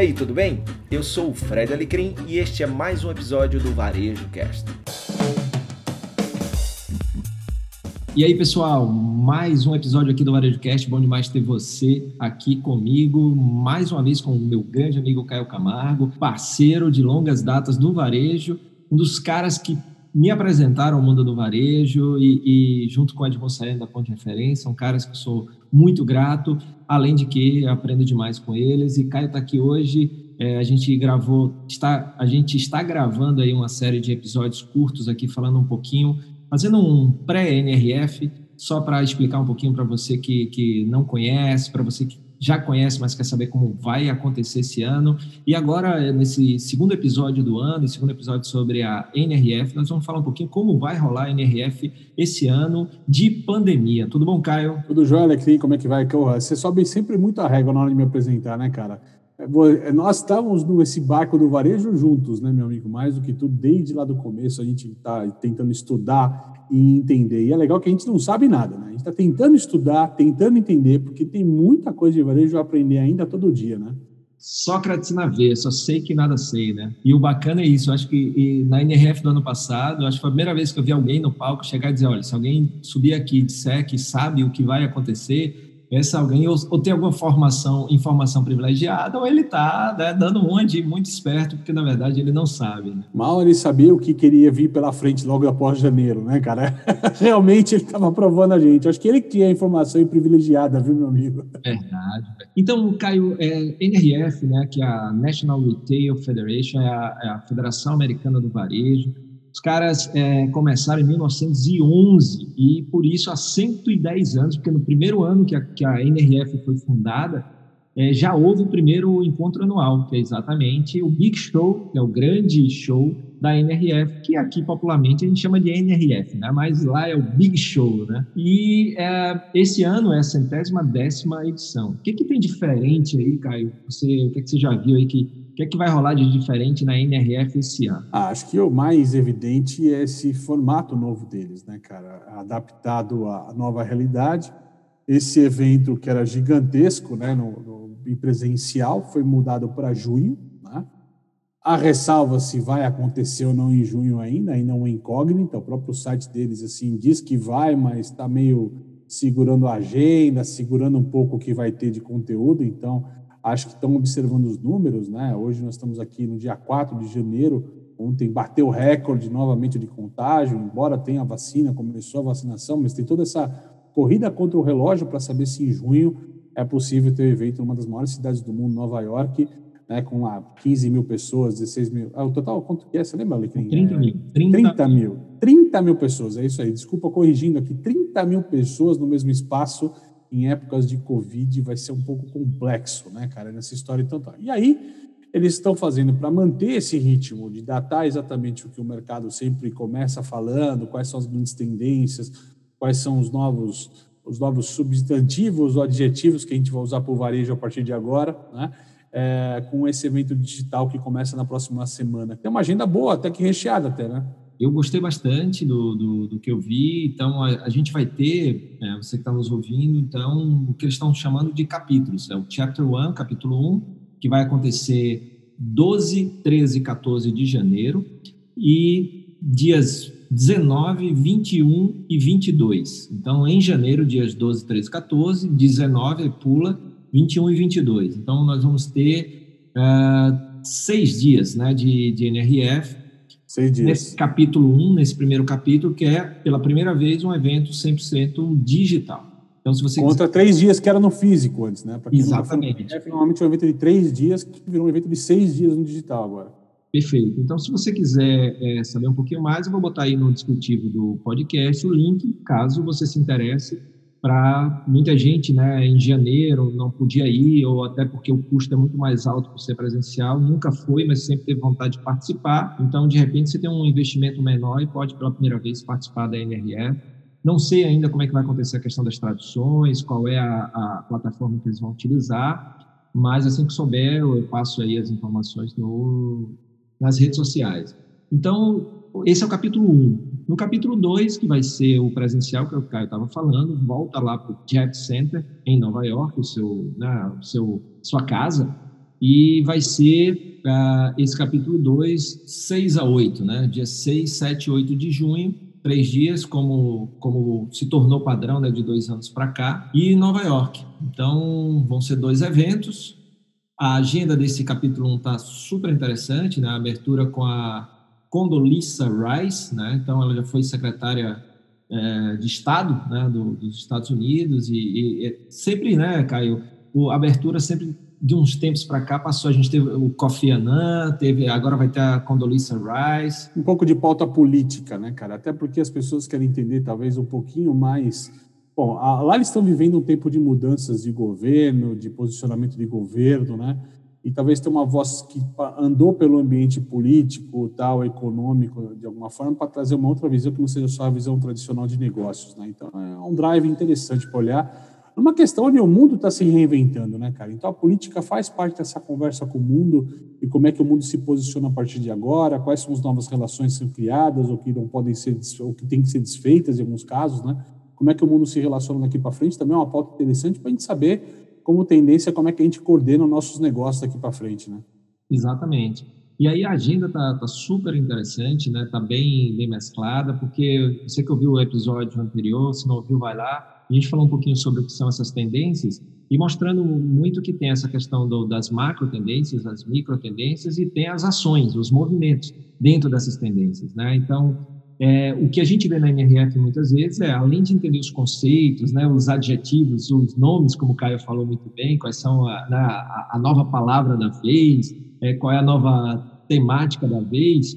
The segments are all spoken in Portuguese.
aí, tudo bem? Eu sou o Fred Alecrim e este é mais um episódio do Varejo Cast. E aí, pessoal, mais um episódio aqui do Varejo Cast. Bom demais ter você aqui comigo, mais uma vez com o meu grande amigo Caio Camargo, parceiro de longas datas do varejo, um dos caras que me apresentaram ao mundo do varejo e, e junto com a Edmond da Ponte Referência, são caras que sou muito grato, além de que aprendo demais com eles. E Caio está aqui hoje. É, a gente gravou, está, a gente está gravando aí uma série de episódios curtos aqui, falando um pouquinho, fazendo um pré-NRF, só para explicar um pouquinho para você que, que não conhece, para você que já conhece, mas quer saber como vai acontecer esse ano. E agora, nesse segundo episódio do ano, segundo episódio sobre a NRF, nós vamos falar um pouquinho como vai rolar a NRF esse ano de pandemia. Tudo bom, Caio? Tudo jóia, Alecrim, como é que vai? Você sobe sempre muito a régua na hora de me apresentar, né, cara? É, é, nós estávamos nesse barco do varejo juntos, né, meu amigo? Mais do que tudo, desde lá do começo, a gente está tentando estudar e entender. E é legal que a gente não sabe nada, né? A gente está tentando estudar, tentando entender, porque tem muita coisa de varejo a aprender ainda todo dia, né? Sócrates na veia, só sei que nada sei, né? E o bacana é isso, eu acho que na NRF do ano passado, acho que foi a primeira vez que eu vi alguém no palco chegar e dizer, olha, se alguém subir aqui e disser que sabe o que vai acontecer, esse alguém ou, ou, tem alguma formação, informação privilegiada, ou ele está né, dando uma de muito esperto, porque na verdade ele não sabe. Né? Mal ele sabia o que queria vir pela frente logo após janeiro, né, cara? Realmente ele estava provando a gente. Acho que ele que tinha informação privilegiada, viu, meu amigo? Verdade. Então, Caio, é, NRF, né, que é a National Retail Federation, é a, é a Federação Americana do Varejo, os caras é, começaram em 1911 e, por isso, há 110 anos, porque no primeiro ano que a, que a NRF foi fundada, é, já houve o primeiro encontro anual, que é exatamente o Big Show, que é o grande show da NRF, que aqui popularmente a gente chama de NRF, né? mas lá é o Big Show. Né? E é, esse ano é a centésima décima edição. O que, que tem diferente aí, Caio? Você, o que, que você já viu aí que o que, é que vai rolar de diferente na NRF esse ano? Ah, acho que o mais evidente é esse formato novo deles, né, cara? Adaptado à nova realidade. Esse evento que era gigantesco, né, no, no presencial, foi mudado para junho, né? A ressalva se vai acontecer ou não em junho ainda, ainda é uma incógnita. O próprio site deles assim diz que vai, mas está meio segurando a agenda, segurando um pouco o que vai ter de conteúdo. Então, acho que estão observando os números, né? Hoje nós estamos aqui no dia 4 de janeiro, ontem bateu o recorde novamente de contágio, embora tenha a vacina, começou a vacinação, mas tem toda essa corrida contra o relógio para saber se em junho é possível ter um evento numa das maiores cidades do mundo, Nova York, né, com lá 15 mil pessoas, 16 mil. Ah, o total, quanto que é? Você lembra, Alecrim? 30 mil. 30, 30 mil. 30 mil pessoas, é isso aí. Desculpa corrigindo aqui. 30 mil pessoas no mesmo espaço em épocas de Covid vai ser um pouco complexo, né, cara, nessa história. Então, tá. E aí, eles estão fazendo para manter esse ritmo de datar exatamente o que o mercado sempre começa falando, quais são as grandes tendências, quais são os novos, os novos substantivos ou adjetivos que a gente vai usar para o varejo a partir de agora, né? É, com esse evento digital que começa na próxima semana. Tem uma agenda boa, até que recheada até, né? Eu gostei bastante do, do, do, que eu vi, então a, a gente vai ter, é, você que está nos ouvindo, então, o que eles estão chamando de capítulos. É o Chapter 1, capítulo 1, que vai acontecer 12, 13 e 14 de janeiro, e dias 19, 21 e 22. Então, em janeiro, dias 12, 13 e 14, 19 pula, 21 e 22. Então, nós vamos ter uh, seis dias né, de, de NRF, Seis dias. Nesse capítulo 1, um, nesse primeiro capítulo, que é, pela primeira vez, um evento 100% digital. Então, se você Contra quiser... três dias que era no físico antes, né? Exatamente. É finalmente um evento de três dias que virou um evento de seis dias no digital agora. Perfeito. Então, se você quiser é, saber um pouquinho mais, eu vou botar aí no descritivo do podcast o link, caso você se interesse para muita gente, né, em janeiro não podia ir, ou até porque o custo é muito mais alto por ser presencial, nunca foi, mas sempre teve vontade de participar. Então, de repente, você tem um investimento menor e pode, pela primeira vez, participar da NRF. Não sei ainda como é que vai acontecer a questão das traduções, qual é a, a plataforma que eles vão utilizar, mas assim que souber, eu passo aí as informações no, nas redes sociais. Então, esse é o capítulo 1. No capítulo 2, que vai ser o presencial que o Caio estava falando, volta lá para o Jet Center, em Nova York, o seu, né, o seu, sua casa, e vai ser uh, esse capítulo 2, 6 a 8, né? Dia 6, 7 e 8 de junho, três dias, como, como se tornou padrão né, de dois anos para cá, e Nova York. Então, vão ser dois eventos. A agenda desse capítulo 1 está super interessante, né? A abertura com a Condoleezza Rice, né? Então, ela já foi secretária é, de Estado né, do, dos Estados Unidos e, e, sempre, né, Caio, a abertura sempre de uns tempos para cá passou, a gente teve o Kofi Annan, teve, agora vai ter a Condoleezza Rice. Um pouco de pauta política, né, cara? Até porque as pessoas querem entender talvez um pouquinho mais. Bom, lá eles estão vivendo um tempo de mudanças de governo, de posicionamento de governo, né? E talvez tenha uma voz que andou pelo ambiente político, tal, econômico, de alguma forma, para trazer uma outra visão que não seja só a visão tradicional de negócios, né? Então é um drive interessante para olhar uma questão onde o mundo está se reinventando, né, cara? Então a política faz parte dessa conversa com o mundo e como é que o mundo se posiciona a partir de agora, quais são as novas relações que são criadas ou que não podem ser ou que têm que ser desfeitas em alguns casos, né? Como é que o mundo se relaciona daqui para frente também é uma pauta interessante para a gente saber como tendência como é que a gente coordena os nossos negócios daqui para frente, né? Exatamente. E aí a agenda tá, tá super interessante, né? Tá bem bem mesclada, porque você que ouviu o episódio anterior, se não ouviu, vai lá a gente falou um pouquinho sobre o que são essas tendências e mostrando muito que tem essa questão do, das macro tendências, das micro tendências e tem as ações, os movimentos dentro dessas tendências, né? Então, é, o que a gente vê na NRF muitas vezes é, além de entender os conceitos, né, os adjetivos, os nomes, como o Caio falou muito bem, quais são a, né, a, a nova palavra da vez, é, qual é a nova temática da vez.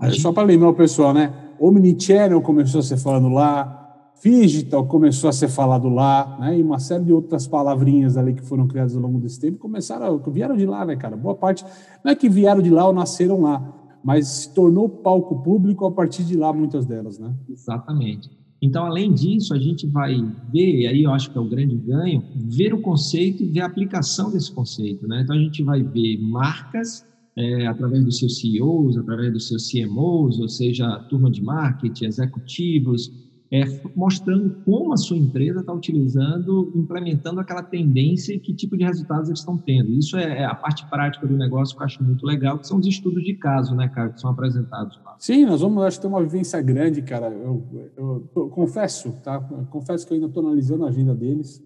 É, gente... Só para lembrar o pessoal, né? Omnichannel começou a ser falando lá, Digital começou a ser falado lá, né? E uma série de outras palavrinhas ali que foram criadas ao longo desse tempo começaram, vieram de lá, né, cara? Boa parte não é que vieram de lá ou nasceram lá, mas se tornou palco público a partir de lá, muitas delas, né? Exatamente. Então, além disso, a gente vai ver, e aí eu acho que é o grande ganho, ver o conceito e ver a aplicação desse conceito, né? Então, a gente vai ver marcas é, através dos seus CEOs, através dos seus CMOs, ou seja, turma de marketing, executivos, é, mostrando como a sua empresa está utilizando, implementando aquela tendência e que tipo de resultados eles estão tendo. Isso é, é, a parte prática do negócio que eu acho muito legal, que são os estudos de caso, né, cara, que são apresentados lá. Sim, nós vamos, acho ter uma vivência grande, cara. Eu, eu, eu confesso, tá? Confesso que eu ainda estou analisando a agenda deles,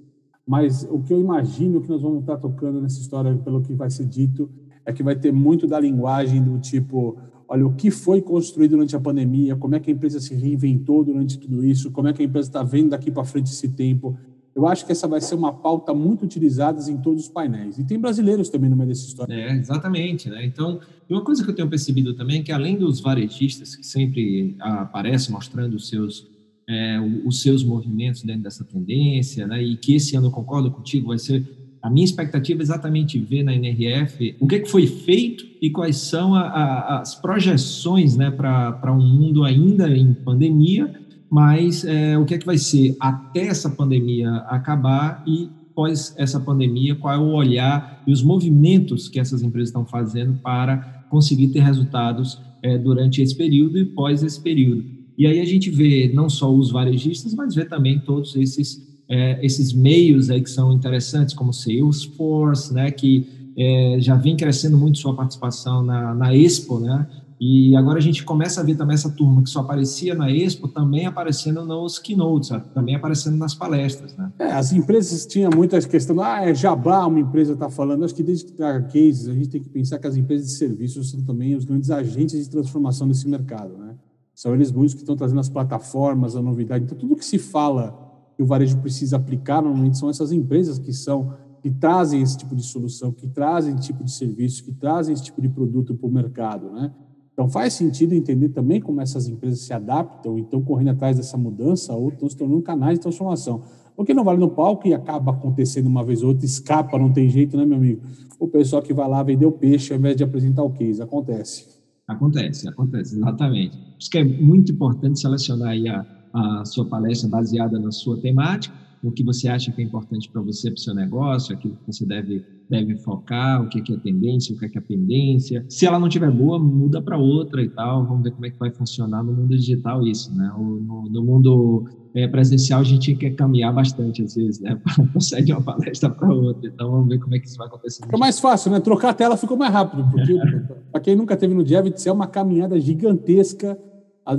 mas o que eu imagino que nós vamos estar tocando nessa história, pelo que vai ser dito, é que vai ter muito da linguagem do tipo olha o que foi construído durante a pandemia, como é que a empresa se reinventou durante tudo isso, como é que a empresa está vendo daqui para frente esse tempo. Eu acho que essa vai ser uma pauta muito utilizada em todos os painéis. E tem brasileiros também no meio dessa história. É, exatamente. Né? Então, uma coisa que eu tenho percebido também é que, além dos varejistas que sempre aparecem mostrando os seus, é, os seus movimentos dentro dessa tendência, né? e que esse ano, eu concordo contigo, vai ser a minha expectativa é exatamente ver na NRF o que, é que foi feito e quais são a, a, as projeções né, para um mundo ainda em pandemia, mas é, o que é que vai ser até essa pandemia acabar e pós essa pandemia, qual é o olhar e os movimentos que essas empresas estão fazendo para conseguir ter resultados é, durante esse período e pós esse período. E aí a gente vê não só os varejistas, mas vê também todos esses é, esses meios aí que são interessantes, como Salesforce, né, que é, já vem crescendo muito sua participação na, na Expo, né, e agora a gente começa a ver também essa turma que só aparecia na Expo, também aparecendo nos keynotes, também aparecendo nas palestras. Né? É, as empresas tinham muitas questões, ah, é jabá, uma empresa está falando. Acho que desde que traga cases, a gente tem que pensar que as empresas de serviços são também os grandes agentes de transformação desse mercado. Né? São eles muitos que estão trazendo as plataformas, a novidade. Então, tudo que se fala que o varejo precisa aplicar normalmente são essas empresas que são que trazem esse tipo de solução, que trazem esse tipo de serviço, que trazem esse tipo de produto para o mercado, né? Então faz sentido entender também como essas empresas se adaptam e estão correndo atrás dessa mudança ou estão se tornando canais de transformação. Porque não vale no palco e acaba acontecendo uma vez ou outra, escapa, não tem jeito, né, meu amigo? O pessoal que vai lá vender o peixe ao invés de apresentar o case, acontece. Acontece, acontece, exatamente. Por isso que é muito importante selecionar aí a, a sua palestra baseada na sua temática o que você acha que é importante para você, para o seu negócio, aquilo que você deve, deve focar, o que é, tendência, o que é, que é pendência. Se ela não tiver boa, muda para outra e tal. Vamos ver como é que vai funcionar no mundo digital isso, né? No, no mundo é, presencial a gente quer caminhar bastante às vezes, né? Para sair de uma palestra para outra. Então vamos ver como é que isso vai acontecer. Fica mais fácil, né? Trocar a tela ficou mais rápido, porque para quem nunca teve no Jevit, é uma caminhada gigantesca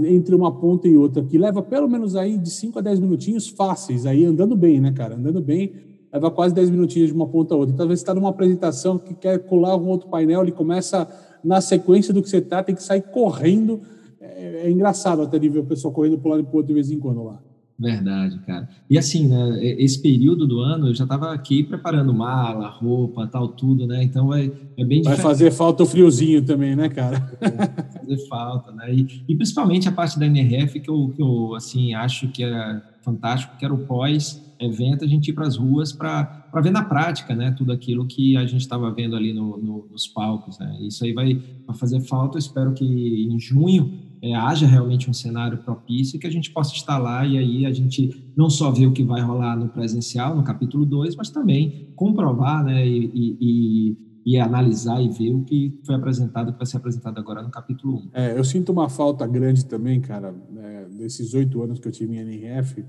entre uma ponta e outra, que leva pelo menos aí de 5 a 10 minutinhos fáceis, aí andando bem, né, cara? Andando bem, leva quase 10 minutinhos de uma ponta a outra. Então, às vezes, você está numa apresentação que quer colar um outro painel, ele começa na sequência do que você está, tem que sair correndo. É, é engraçado até de ver o pessoal correndo para um lado e para outro de vez em quando lá. Verdade, cara. E assim, né, esse período do ano eu já estava aqui preparando mala, roupa, tal, tudo, né? Então vai, é bem Vai fazer falta o friozinho também, né, cara? Vai fazer falta, né? E, e, principalmente a parte da NRF que eu, que eu assim, acho que era fantástico, que era o pós-evento, a gente ir para as ruas para ver na prática, né? Tudo aquilo que a gente estava vendo ali no, no, nos palcos, né? Isso aí vai, vai fazer falta, eu espero que em junho é, haja realmente um cenário propício que a gente possa estar lá e aí a gente não só ver o que vai rolar no presencial, no capítulo 2, mas também comprovar né, e, e, e, analisar e ver o que foi apresentado, que vai ser apresentado agora no capítulo 1. Um. É, eu sinto uma falta grande também, cara, né, desses oito anos que eu tive em NRF,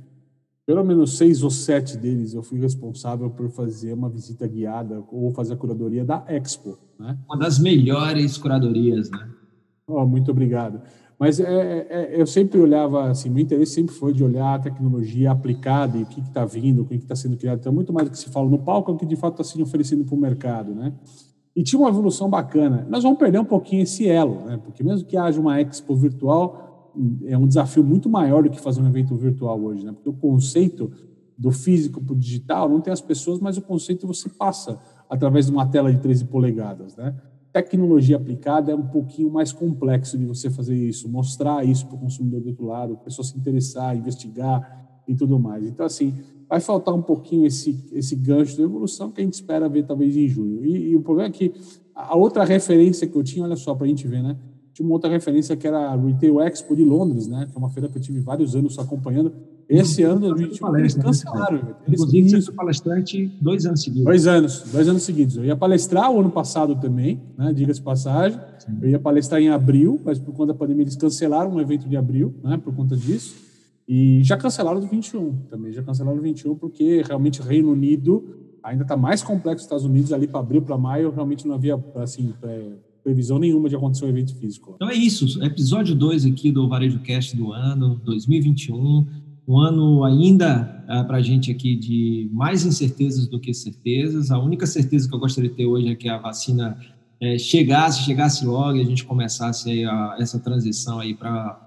pelo menos seis ou sete deles eu fui responsável por fazer uma visita guiada ou fazer a curadoria da Expo. Né? Uma das melhores curadorias, né? Oh, muito obrigado. Mas é, é, é, eu sempre olhava, assim, meu interesse sempre foi de olhar a tecnologia aplicada e o que está vindo, o que está sendo criado. Então, muito mais do que se fala no palco é o que de fato está sendo oferecido para o mercado, né? E tinha uma evolução bacana. Nós vamos perder um pouquinho esse elo, né? Porque mesmo que haja uma expo virtual, é um desafio muito maior do que fazer um evento virtual hoje, né? Porque o conceito do físico para o digital não tem as pessoas, mas o conceito você passa através de uma tela de 13 polegadas, né? Tecnologia aplicada é um pouquinho mais complexo de você fazer isso, mostrar isso para o consumidor do outro lado, a pessoa se interessar, investigar e tudo mais. Então, assim, vai faltar um pouquinho esse, esse gancho de evolução que a gente espera ver talvez em junho. E, e o problema é que a outra referência que eu tinha, olha só, para a gente ver, né? Tinha uma outra referência que era a Retail Expo de Londres, né? Que é uma feira que eu tive vários anos acompanhando esse ano, 2021, eles cancelaram. Eles, Inclusive, você foi palestrante dois anos seguidos. Dois anos, dois anos seguidos. Eu ia palestrar o ano passado também, né, diga-se passagem. Sim. Eu ia palestrar em abril, mas por conta da pandemia eles cancelaram um evento de abril, né, por conta disso. E já cancelaram do 21 também, já cancelaram do 21 porque realmente o Reino Unido ainda está mais complexo os Estados Unidos, ali para abril, para maio, realmente não havia, assim, previsão nenhuma de acontecer um evento físico. Então é isso, episódio 2 aqui do Varejo Cast do ano 2021 um ano ainda ah, para a gente aqui de mais incertezas do que certezas. A única certeza que eu gostaria de ter hoje é que a vacina é, chegasse, chegasse logo e a gente começasse a, essa transição aí para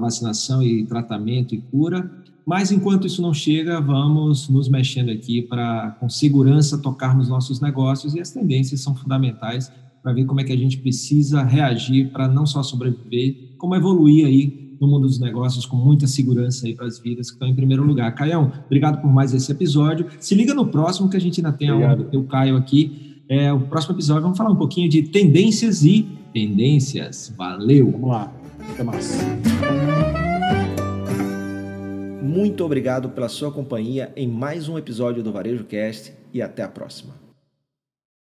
vacinação e tratamento e cura. Mas enquanto isso não chega, vamos nos mexendo aqui para, com segurança, tocarmos nossos negócios e as tendências são fundamentais para ver como é que a gente precisa reagir para não só sobreviver, como evoluir aí no mundo dos negócios com muita segurança aí para as vidas que estão em primeiro lugar. Caião, obrigado por mais esse episódio. Se liga no próximo que a gente ainda tem obrigado. a honra de ter o Caio aqui. É, o próximo episódio vamos falar um pouquinho de tendências e tendências. Valeu! Vamos lá. Até mais. Muito obrigado pela sua companhia em mais um episódio do Varejo Cast e até a próxima.